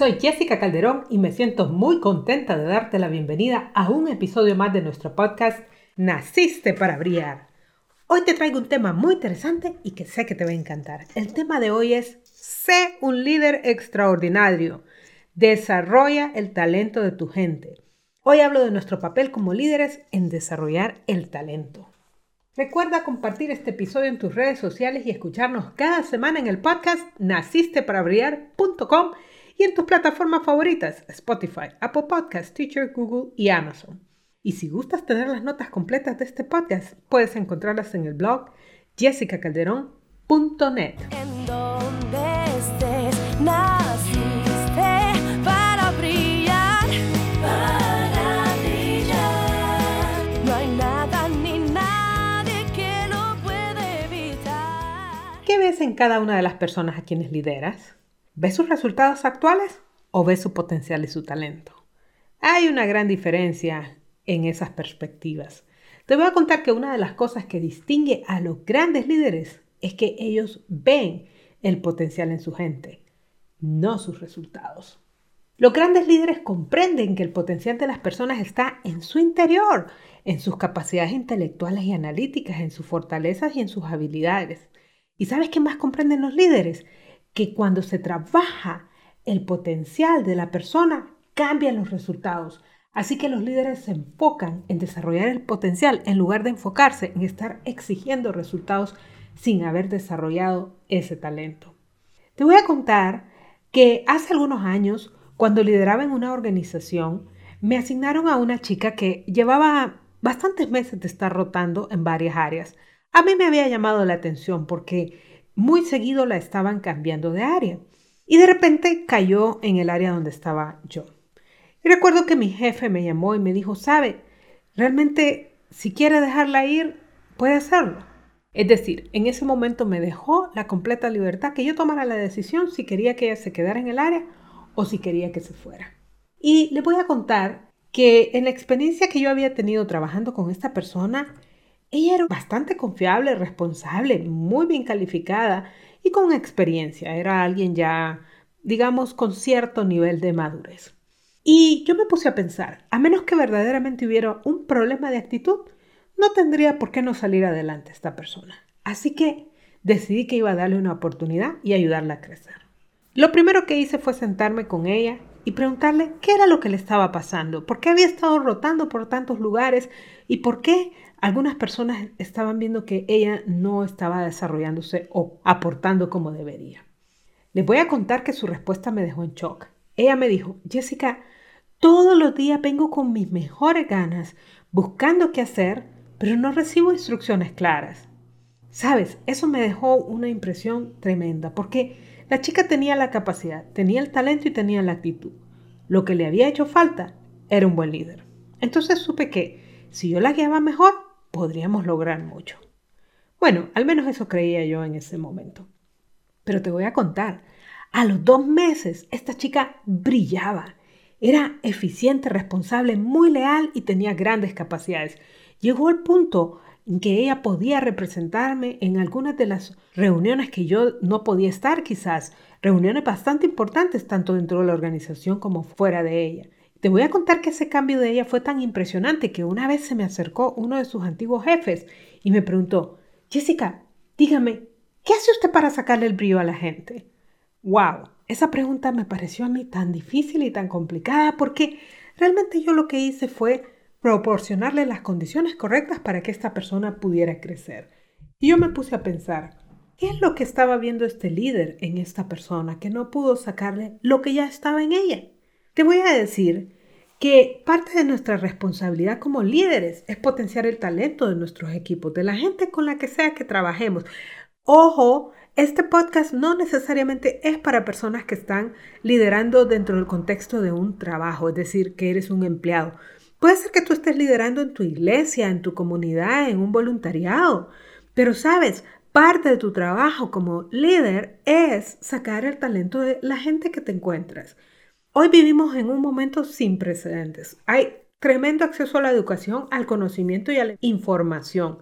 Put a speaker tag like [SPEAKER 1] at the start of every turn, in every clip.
[SPEAKER 1] Soy Jessica Calderón y me siento muy contenta de darte la bienvenida a un episodio más de nuestro podcast Naciste para brillar. Hoy te traigo un tema muy interesante y que sé que te va a encantar. El tema de hoy es Sé un líder extraordinario. Desarrolla el talento de tu gente. Hoy hablo de nuestro papel como líderes en desarrollar el talento. Recuerda compartir este episodio en tus redes sociales y escucharnos cada semana en el podcast nacisteparabrillar.com y en tus plataformas favoritas Spotify, Apple Podcasts, Teacher, Google y Amazon. Y si gustas tener las notas completas de este podcast, puedes encontrarlas en el blog jessicacalderón.net.
[SPEAKER 2] En donde estés, naciste para brillar, para brillar. No hay nada ni nadie que lo pueda evitar.
[SPEAKER 1] ¿Qué ves en cada una de las personas a quienes lideras? ¿Ves sus resultados actuales o ves su potencial y su talento? Hay una gran diferencia en esas perspectivas. Te voy a contar que una de las cosas que distingue a los grandes líderes es que ellos ven el potencial en su gente, no sus resultados. Los grandes líderes comprenden que el potencial de las personas está en su interior, en sus capacidades intelectuales y analíticas, en sus fortalezas y en sus habilidades. ¿Y sabes qué más comprenden los líderes? Que cuando se trabaja el potencial de la persona, cambian los resultados. Así que los líderes se enfocan en desarrollar el potencial en lugar de enfocarse en estar exigiendo resultados sin haber desarrollado ese talento. Te voy a contar que hace algunos años, cuando lideraba en una organización, me asignaron a una chica que llevaba bastantes meses de estar rotando en varias áreas. A mí me había llamado la atención porque muy seguido la estaban cambiando de área y de repente cayó en el área donde estaba yo. Y recuerdo que mi jefe me llamó y me dijo, sabe, realmente si quiere dejarla ir, puede hacerlo. Es decir, en ese momento me dejó la completa libertad que yo tomara la decisión si quería que ella se quedara en el área o si quería que se fuera. Y le voy a contar que en la experiencia que yo había tenido trabajando con esta persona, ella era bastante confiable, responsable, muy bien calificada y con experiencia. Era alguien ya, digamos, con cierto nivel de madurez. Y yo me puse a pensar, a menos que verdaderamente hubiera un problema de actitud, no tendría por qué no salir adelante esta persona. Así que decidí que iba a darle una oportunidad y ayudarla a crecer. Lo primero que hice fue sentarme con ella y preguntarle qué era lo que le estaba pasando, por qué había estado rotando por tantos lugares y por qué algunas personas estaban viendo que ella no estaba desarrollándose o aportando como debería. Les voy a contar que su respuesta me dejó en shock. Ella me dijo, Jessica, todos los días vengo con mis mejores ganas, buscando qué hacer, pero no recibo instrucciones claras. Sabes, eso me dejó una impresión tremenda, porque la chica tenía la capacidad, tenía el talento y tenía la actitud. Lo que le había hecho falta era un buen líder. Entonces supe que si yo la guiaba mejor, podríamos lograr mucho. Bueno, al menos eso creía yo en ese momento. Pero te voy a contar, a los dos meses, esta chica brillaba. Era eficiente, responsable, muy leal y tenía grandes capacidades. Llegó al punto que ella podía representarme en algunas de las reuniones que yo no podía estar quizás, reuniones bastante importantes tanto dentro de la organización como fuera de ella. Te voy a contar que ese cambio de ella fue tan impresionante que una vez se me acercó uno de sus antiguos jefes y me preguntó, Jessica, dígame, ¿qué hace usted para sacarle el brillo a la gente? ¡Wow! Esa pregunta me pareció a mí tan difícil y tan complicada porque realmente yo lo que hice fue proporcionarle las condiciones correctas para que esta persona pudiera crecer. Y yo me puse a pensar, ¿qué es lo que estaba viendo este líder en esta persona que no pudo sacarle lo que ya estaba en ella? Te voy a decir que parte de nuestra responsabilidad como líderes es potenciar el talento de nuestros equipos, de la gente con la que sea que trabajemos. Ojo, este podcast no necesariamente es para personas que están liderando dentro del contexto de un trabajo, es decir, que eres un empleado. Puede ser que tú estés liderando en tu iglesia, en tu comunidad, en un voluntariado, pero sabes, parte de tu trabajo como líder es sacar el talento de la gente que te encuentras. Hoy vivimos en un momento sin precedentes. Hay tremendo acceso a la educación, al conocimiento y a la información.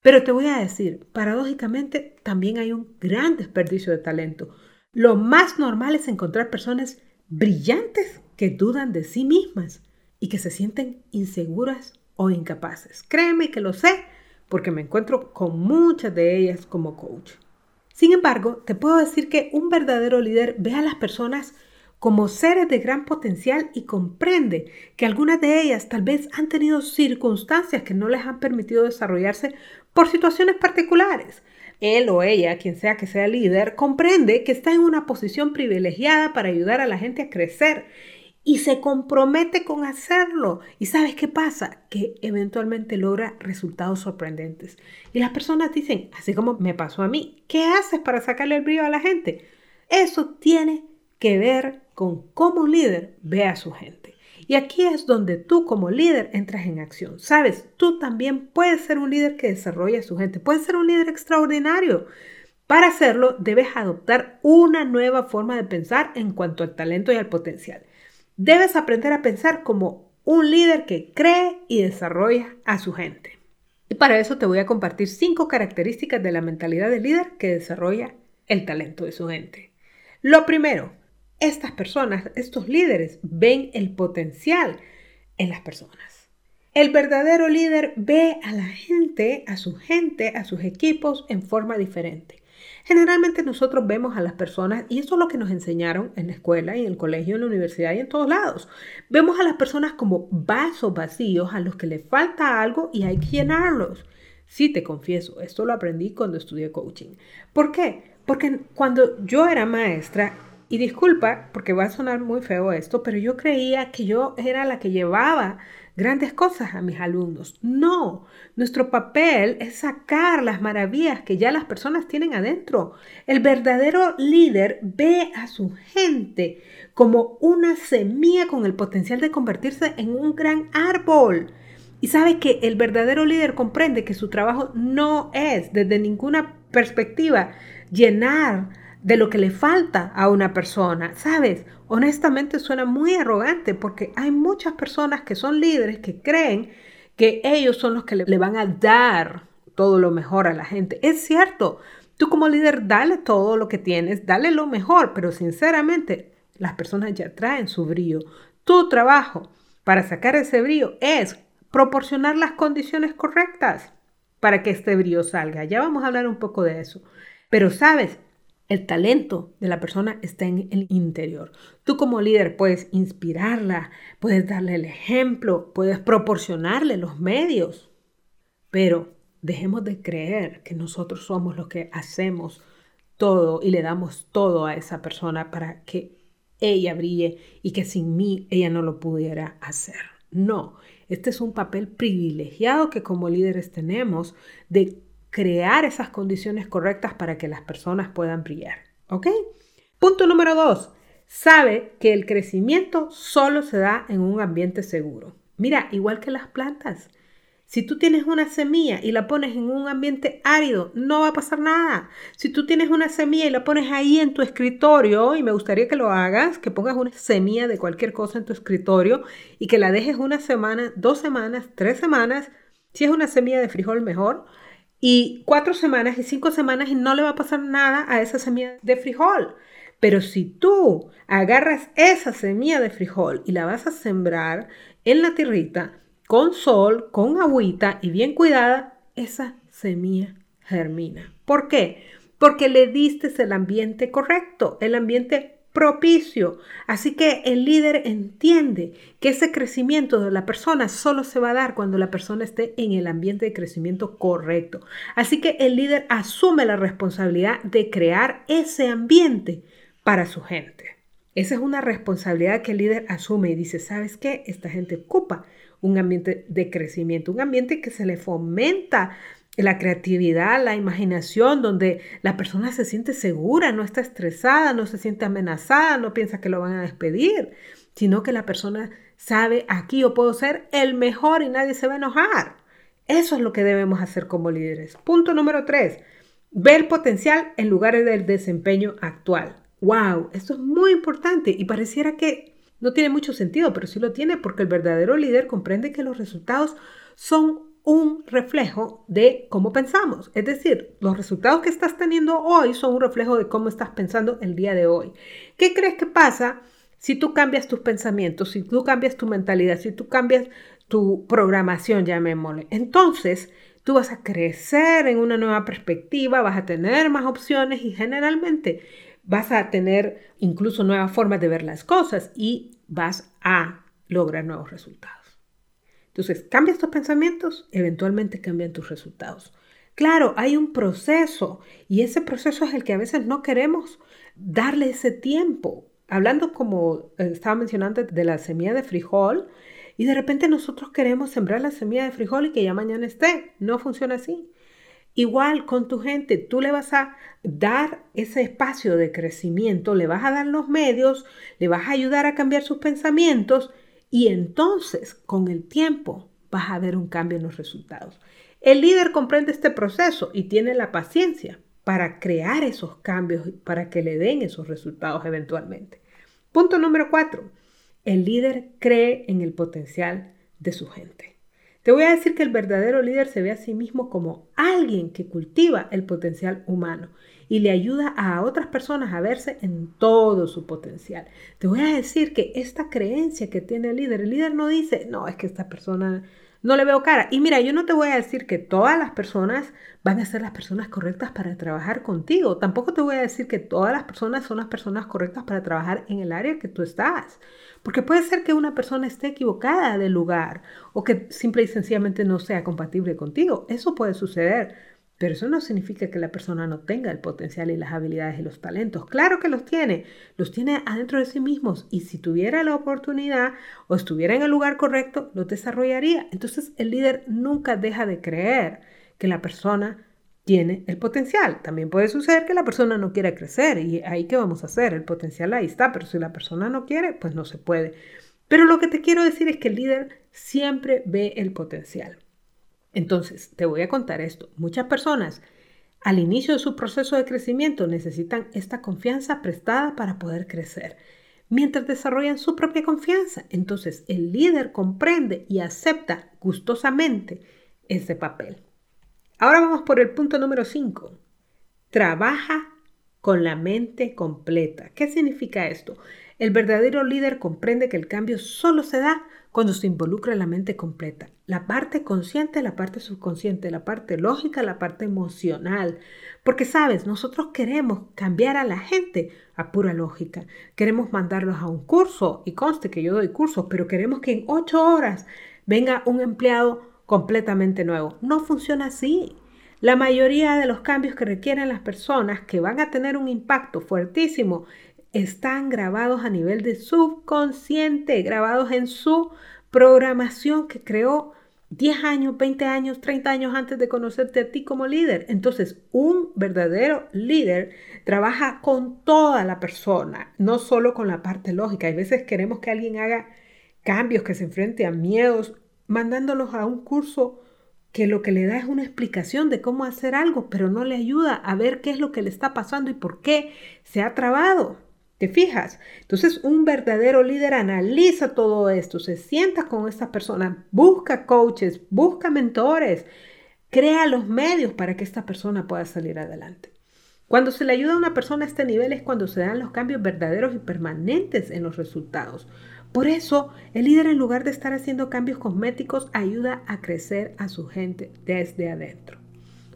[SPEAKER 1] Pero te voy a decir, paradójicamente también hay un gran desperdicio de talento. Lo más normal es encontrar personas brillantes que dudan de sí mismas y que se sienten inseguras o incapaces. Créeme que lo sé porque me encuentro con muchas de ellas como coach. Sin embargo, te puedo decir que un verdadero líder ve a las personas como seres de gran potencial y comprende que algunas de ellas tal vez han tenido circunstancias que no les han permitido desarrollarse por situaciones particulares. Él o ella, quien sea que sea líder, comprende que está en una posición privilegiada para ayudar a la gente a crecer y se compromete con hacerlo. ¿Y sabes qué pasa? Que eventualmente logra resultados sorprendentes. Y las personas dicen, así como me pasó a mí, ¿qué haces para sacarle el brillo a la gente? Eso tiene que ver con cómo un líder ve a su gente. Y aquí es donde tú como líder entras en acción. Sabes, tú también puedes ser un líder que desarrolla a su gente, puedes ser un líder extraordinario. Para hacerlo, debes adoptar una nueva forma de pensar en cuanto al talento y al potencial. Debes aprender a pensar como un líder que cree y desarrolla a su gente. Y para eso te voy a compartir cinco características de la mentalidad del líder que desarrolla el talento de su gente. Lo primero, estas personas, estos líderes, ven el potencial en las personas. El verdadero líder ve a la gente, a su gente, a sus equipos en forma diferente. Generalmente nosotros vemos a las personas, y eso es lo que nos enseñaron en la escuela, y en el colegio, en la universidad y en todos lados. Vemos a las personas como vasos vacíos a los que le falta algo y hay que llenarlos. Sí, te confieso, esto lo aprendí cuando estudié coaching. ¿Por qué? Porque cuando yo era maestra, y disculpa, porque va a sonar muy feo esto, pero yo creía que yo era la que llevaba grandes cosas a mis alumnos. No, nuestro papel es sacar las maravillas que ya las personas tienen adentro. El verdadero líder ve a su gente como una semilla con el potencial de convertirse en un gran árbol. Y sabe que el verdadero líder comprende que su trabajo no es desde ninguna perspectiva llenar de lo que le falta a una persona. ¿Sabes? Honestamente suena muy arrogante porque hay muchas personas que son líderes que creen que ellos son los que le, van a dar todo lo mejor a la gente. Es cierto, tú como líder dale todo lo que tienes, dale lo mejor, pero sinceramente las personas ya traen su brillo. Tu trabajo para sacar ese brillo es proporcionar las condiciones correctas para que este brillo salga. Ya vamos a hablar un poco de eso. Pero sabes, el talento de la persona está en el interior. Tú como líder puedes inspirarla, puedes darle el ejemplo, puedes proporcionarle los medios, pero dejemos de creer que nosotros somos los que hacemos todo y le damos todo a esa persona para que ella brille y que sin mí ella no lo pudiera hacer. No, este es un papel privilegiado que como líderes tenemos de crear esas condiciones correctas para que las personas puedan brillar. ¿Ok? Punto número dos. Sabe que el crecimiento solo se da en un ambiente seguro. Mira, igual que las plantas. Si tú tienes una semilla y la pones en un ambiente árido, no va a pasar nada. Si tú tienes una semilla y la pones ahí en tu escritorio, y me gustaría que lo hagas, que pongas una semilla de cualquier cosa en tu escritorio y que la dejes una semana, dos semanas, tres semanas, si es una semilla de frijol mejor, y cuatro semanas y cinco semanas y no le va a pasar nada a esa semilla de frijol. Pero si tú agarras esa semilla de frijol y la vas a sembrar en la tierrita, con sol, con agüita y bien cuidada, esa semilla germina. ¿Por qué? Porque le diste el ambiente correcto, el ambiente propicio. Así que el líder entiende que ese crecimiento de la persona solo se va a dar cuando la persona esté en el ambiente de crecimiento correcto. Así que el líder asume la responsabilidad de crear ese ambiente para su gente. Esa es una responsabilidad que el líder asume y dice, ¿sabes qué? Esta gente ocupa un ambiente de crecimiento, un ambiente que se le fomenta la creatividad, la imaginación, donde la persona se siente segura, no está estresada, no se siente amenazada, no piensa que lo van a despedir, sino que la persona sabe, aquí yo puedo ser el mejor y nadie se va a enojar. Eso es lo que debemos hacer como líderes. Punto número tres, ver potencial en lugar del desempeño actual. ¡Wow! Esto es muy importante y pareciera que no tiene mucho sentido, pero sí lo tiene porque el verdadero líder comprende que los resultados son un reflejo de cómo pensamos. Es decir, los resultados que estás teniendo hoy son un reflejo de cómo estás pensando el día de hoy. ¿Qué crees que pasa si tú cambias tus pensamientos, si tú cambias tu mentalidad, si tú cambias tu programación, llamémosle? Entonces, tú vas a crecer en una nueva perspectiva, vas a tener más opciones y generalmente vas a tener incluso nuevas formas de ver las cosas y vas a lograr nuevos resultados. Entonces, cambias tus pensamientos, eventualmente cambian tus resultados. Claro, hay un proceso y ese proceso es el que a veces no queremos darle ese tiempo. Hablando como eh, estaba mencionando de la semilla de frijol y de repente nosotros queremos sembrar la semilla de frijol y que ya mañana esté. No funciona así. Igual con tu gente, tú le vas a dar ese espacio de crecimiento, le vas a dar los medios, le vas a ayudar a cambiar sus pensamientos y entonces, con el tiempo, vas a ver un cambio en los resultados. El líder comprende este proceso y tiene la paciencia para crear esos cambios, para que le den esos resultados eventualmente. Punto número cuatro. El líder cree en el potencial de su gente. Te voy a decir que el verdadero líder se ve a sí mismo como alguien que cultiva el potencial humano y le ayuda a otras personas a verse en todo su potencial. Te voy a decir que esta creencia que tiene el líder, el líder no dice, no, es que esta persona no le veo cara. Y mira, yo no te voy a decir que todas las personas van a ser las personas correctas para trabajar contigo. Tampoco te voy a decir que todas las personas son las personas correctas para trabajar en el área que tú estás. Porque puede ser que una persona esté equivocada del lugar o que simple y sencillamente no sea compatible contigo. Eso puede suceder. Pero eso no significa que la persona no tenga el potencial y las habilidades y los talentos. Claro que los tiene, los tiene adentro de sí mismos y si tuviera la oportunidad o estuviera en el lugar correcto, los desarrollaría. Entonces el líder nunca deja de creer que la persona tiene el potencial. También puede suceder que la persona no quiera crecer y ahí qué vamos a hacer. El potencial ahí está, pero si la persona no quiere, pues no se puede. Pero lo que te quiero decir es que el líder siempre ve el potencial. Entonces, te voy a contar esto. Muchas personas al inicio de su proceso de crecimiento necesitan esta confianza prestada para poder crecer, mientras desarrollan su propia confianza. Entonces, el líder comprende y acepta gustosamente ese papel. Ahora vamos por el punto número 5. Trabaja con la mente completa. ¿Qué significa esto? El verdadero líder comprende que el cambio solo se da cuando se involucra la mente completa. La parte consciente, la parte subconsciente, la parte lógica, la parte emocional. Porque sabes, nosotros queremos cambiar a la gente a pura lógica. Queremos mandarlos a un curso, y conste que yo doy cursos, pero queremos que en ocho horas venga un empleado completamente nuevo. No funciona así. La mayoría de los cambios que requieren las personas que van a tener un impacto fuertísimo están grabados a nivel de subconsciente, grabados en su programación que creó 10 años, 20 años, 30 años antes de conocerte a ti como líder. Entonces, un verdadero líder trabaja con toda la persona, no solo con la parte lógica. Hay veces queremos que alguien haga cambios, que se enfrente a miedos, mandándolos a un curso que lo que le da es una explicación de cómo hacer algo, pero no le ayuda a ver qué es lo que le está pasando y por qué se ha trabado. ¿Te fijas? Entonces, un verdadero líder analiza todo esto, se sienta con esta persona, busca coaches, busca mentores, crea los medios para que esta persona pueda salir adelante. Cuando se le ayuda a una persona a este nivel es cuando se dan los cambios verdaderos y permanentes en los resultados. Por eso, el líder en lugar de estar haciendo cambios cosméticos ayuda a crecer a su gente desde adentro.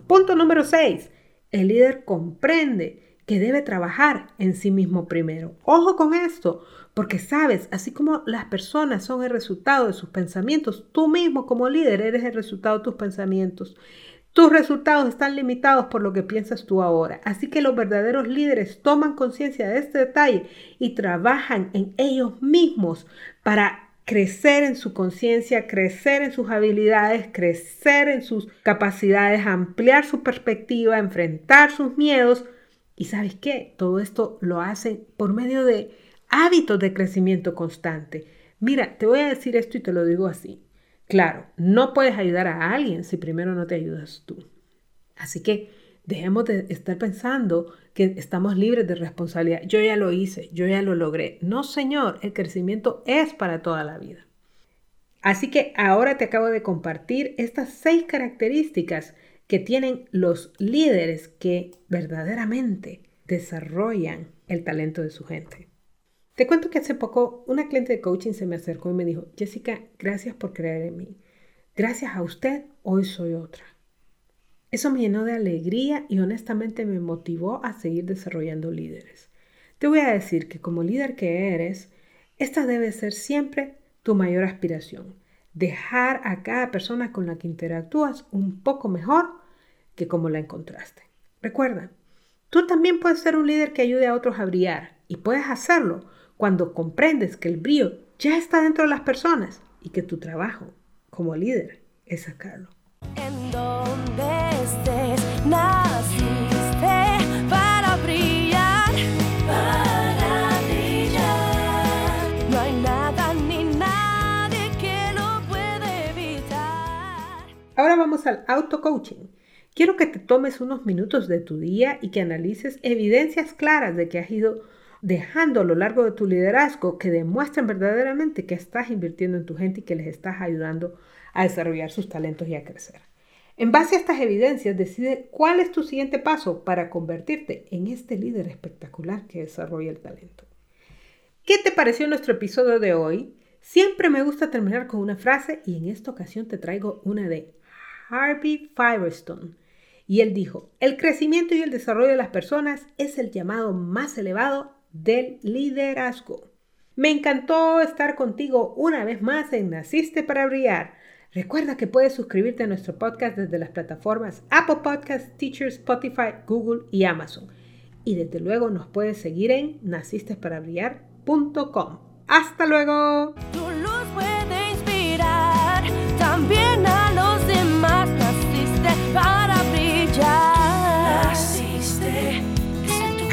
[SPEAKER 1] Punto número 6. El líder comprende que debe trabajar en sí mismo primero. Ojo con esto, porque sabes, así como las personas son el resultado de sus pensamientos, tú mismo como líder eres el resultado de tus pensamientos. Tus resultados están limitados por lo que piensas tú ahora. Así que los verdaderos líderes toman conciencia de este detalle y trabajan en ellos mismos para crecer en su conciencia, crecer en sus habilidades, crecer en sus capacidades, ampliar su perspectiva, enfrentar sus miedos. Y sabes qué? Todo esto lo hacen por medio de hábitos de crecimiento constante. Mira, te voy a decir esto y te lo digo así. Claro, no puedes ayudar a alguien si primero no te ayudas tú. Así que dejemos de estar pensando que estamos libres de responsabilidad. Yo ya lo hice, yo ya lo logré. No, señor, el crecimiento es para toda la vida. Así que ahora te acabo de compartir estas seis características que tienen los líderes que verdaderamente desarrollan el talento de su gente. Te cuento que hace poco una cliente de coaching se me acercó y me dijo, Jessica, gracias por creer en mí. Gracias a usted, hoy soy otra. Eso me llenó de alegría y honestamente me motivó a seguir desarrollando líderes. Te voy a decir que como líder que eres, esta debe ser siempre tu mayor aspiración. Dejar a cada persona con la que interactúas un poco mejor que como la encontraste. Recuerda, tú también puedes ser un líder que ayude a otros a brillar y puedes hacerlo cuando comprendes que el brillo ya está dentro de las personas y que tu trabajo como líder es sacarlo.
[SPEAKER 2] En donde estés,
[SPEAKER 1] al auto-coaching. Quiero que te tomes unos minutos de tu día y que analices evidencias claras de que has ido dejando a lo largo de tu liderazgo que demuestren verdaderamente que estás invirtiendo en tu gente y que les estás ayudando a desarrollar sus talentos y a crecer. En base a estas evidencias, decide cuál es tu siguiente paso para convertirte en este líder espectacular que desarrolla el talento. ¿Qué te pareció nuestro episodio de hoy? Siempre me gusta terminar con una frase y en esta ocasión te traigo una de Harvey Firestone. Y él dijo, el crecimiento y el desarrollo de las personas es el llamado más elevado del liderazgo. Me encantó estar contigo una vez más en Naciste para Brillar. Recuerda que puedes suscribirte a nuestro podcast desde las plataformas Apple Podcasts, Teacher, Spotify, Google y Amazon. Y desde luego nos puedes seguir en nacistesparabrillar.com. ¡Hasta luego!